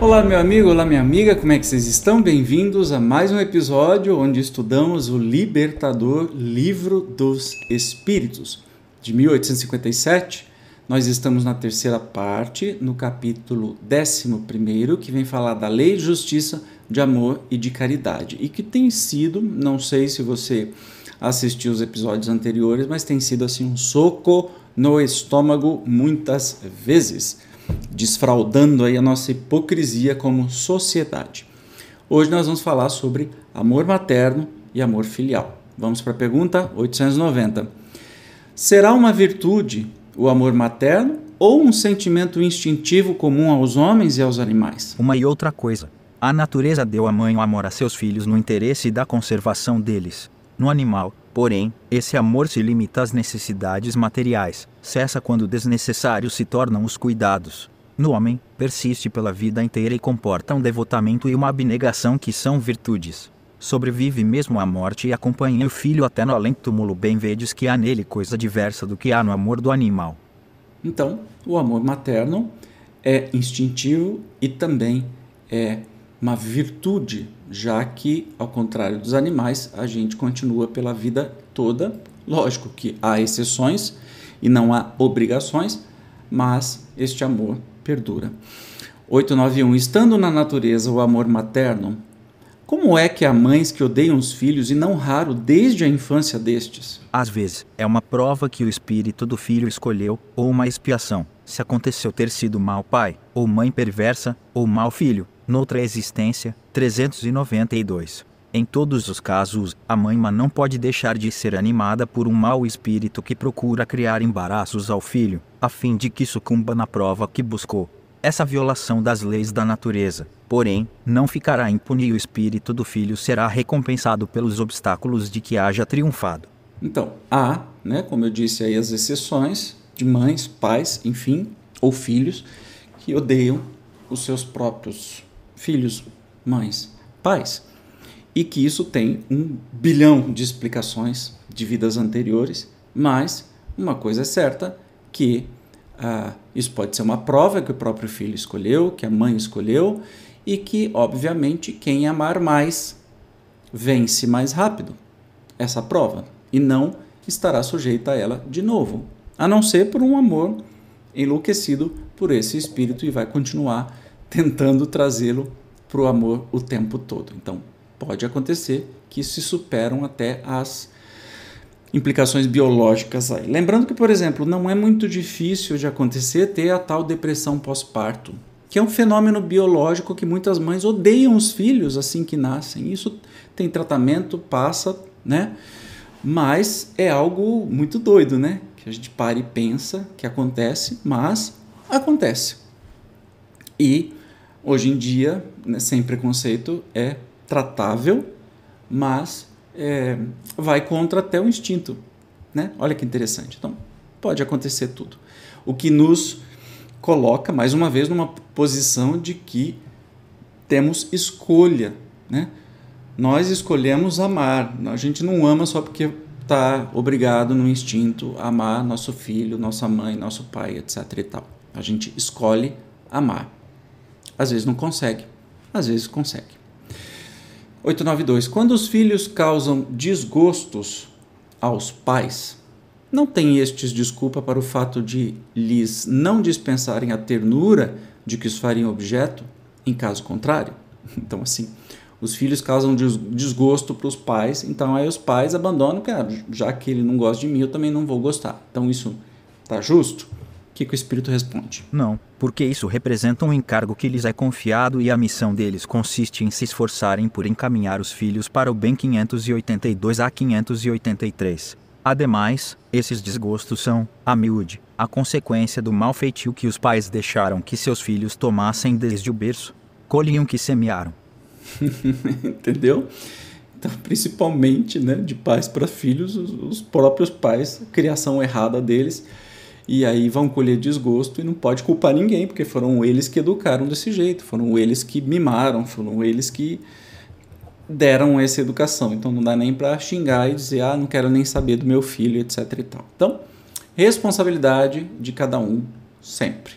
Olá, meu amigo, olá, minha amiga, como é que vocês estão? Bem-vindos a mais um episódio onde estudamos o Libertador Livro dos Espíritos, de 1857. Nós estamos na terceira parte, no capítulo 11, que vem falar da lei de justiça, de amor e de caridade, e que tem sido, não sei se você assistiu os episódios anteriores, mas tem sido assim um soco no estômago muitas vezes desfraudando aí a nossa hipocrisia como sociedade. Hoje nós vamos falar sobre amor materno e amor filial. Vamos para a pergunta 890. Será uma virtude o amor materno ou um sentimento instintivo comum aos homens e aos animais? Uma e outra coisa. A natureza deu à mãe o amor a seus filhos no interesse da conservação deles. No animal, porém, esse amor se limita às necessidades materiais, cessa quando desnecessários se tornam os cuidados. No homem, persiste pela vida inteira e comporta um devotamento e uma abnegação que são virtudes. Sobrevive mesmo à morte e acompanha o filho até no além túmulo. Bem vedes que há nele coisa diversa do que há no amor do animal. Então, o amor materno é instintivo e também é uma virtude, já que, ao contrário dos animais, a gente continua pela vida toda. Lógico que há exceções e não há obrigações, mas este amor perdura. 891. Estando na natureza o amor materno, como é que há mães que odeiam os filhos e não raro desde a infância destes? Às vezes, é uma prova que o espírito do filho escolheu, ou uma expiação, se aconteceu ter sido mau pai, ou mãe perversa, ou mau filho, noutra existência, 392. Em todos os casos, a mãe má não pode deixar de ser animada por um mau espírito que procura criar embaraços ao filho, a fim de que sucumba na prova que buscou. Essa violação das leis da natureza, porém, não ficará impune e o espírito do filho será recompensado pelos obstáculos de que haja triunfado. Então, há, né, como eu disse aí, as exceções de mães, pais, enfim, ou filhos que odeiam os seus próprios filhos, mães, pais. E que isso tem um bilhão de explicações de vidas anteriores, mas uma coisa é certa, que ah, isso pode ser uma prova que o próprio filho escolheu, que a mãe escolheu, e que, obviamente, quem amar mais vence mais rápido essa prova e não estará sujeita a ela de novo, a não ser por um amor enlouquecido por esse espírito e vai continuar tentando trazê-lo para o amor o tempo todo. Então, pode acontecer que se superam até as implicações biológicas aí. Lembrando que, por exemplo, não é muito difícil de acontecer ter a tal depressão pós-parto, que é um fenômeno biológico que muitas mães odeiam os filhos assim que nascem. Isso tem tratamento, passa, né? Mas é algo muito doido, né? Que a gente para e pensa que acontece, mas acontece. E hoje em dia, né, sem preconceito, é tratável, mas é, vai contra até o instinto. Né? Olha que interessante. Então, pode acontecer tudo. O que nos coloca, mais uma vez, numa posição de que temos escolha. Né? Nós escolhemos amar. A gente não ama só porque está obrigado no instinto a amar nosso filho, nossa mãe, nosso pai, etc. E tal. A gente escolhe amar. Às vezes não consegue, às vezes consegue. 892. Quando os filhos causam desgostos aos pais, não tem estes desculpa para o fato de lhes não dispensarem a ternura de que os fariam objeto, em caso contrário? Então, assim, os filhos causam desgosto para os pais, então aí os pais abandonam, cara, já que ele não gosta de mim, eu também não vou gostar. Então, isso tá justo? Que, que o Espírito responde? Não, porque isso representa um encargo que lhes é confiado e a missão deles consiste em se esforçarem por encaminhar os filhos para o bem 582 a 583. Ademais, esses desgostos são, a miúde, a consequência do mau feitio que os pais deixaram que seus filhos tomassem desde o berço. Colhiam que semearam. Entendeu? Então, principalmente né, de pais para filhos, os, os próprios pais, criação errada deles e aí vão colher desgosto e não pode culpar ninguém, porque foram eles que educaram desse jeito, foram eles que mimaram, foram eles que deram essa educação. Então não dá nem para xingar e dizer, ah, não quero nem saber do meu filho, etc e tal. Então, responsabilidade de cada um sempre.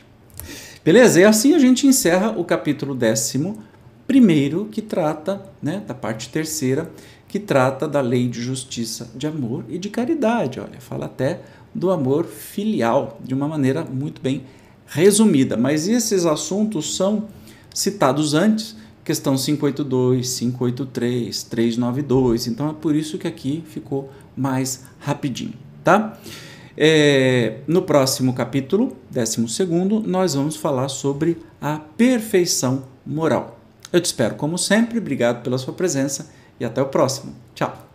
Beleza? E assim a gente encerra o capítulo décimo primeiro, que trata né, da parte terceira, que trata da lei de justiça, de amor e de caridade. Olha, fala até do amor filial, de uma maneira muito bem resumida. Mas esses assuntos são citados antes, questão 582, 583, 392. Então é por isso que aqui ficou mais rapidinho, tá? É, no próximo capítulo, 12, nós vamos falar sobre a perfeição moral. Eu te espero como sempre, obrigado pela sua presença e até o próximo. Tchau!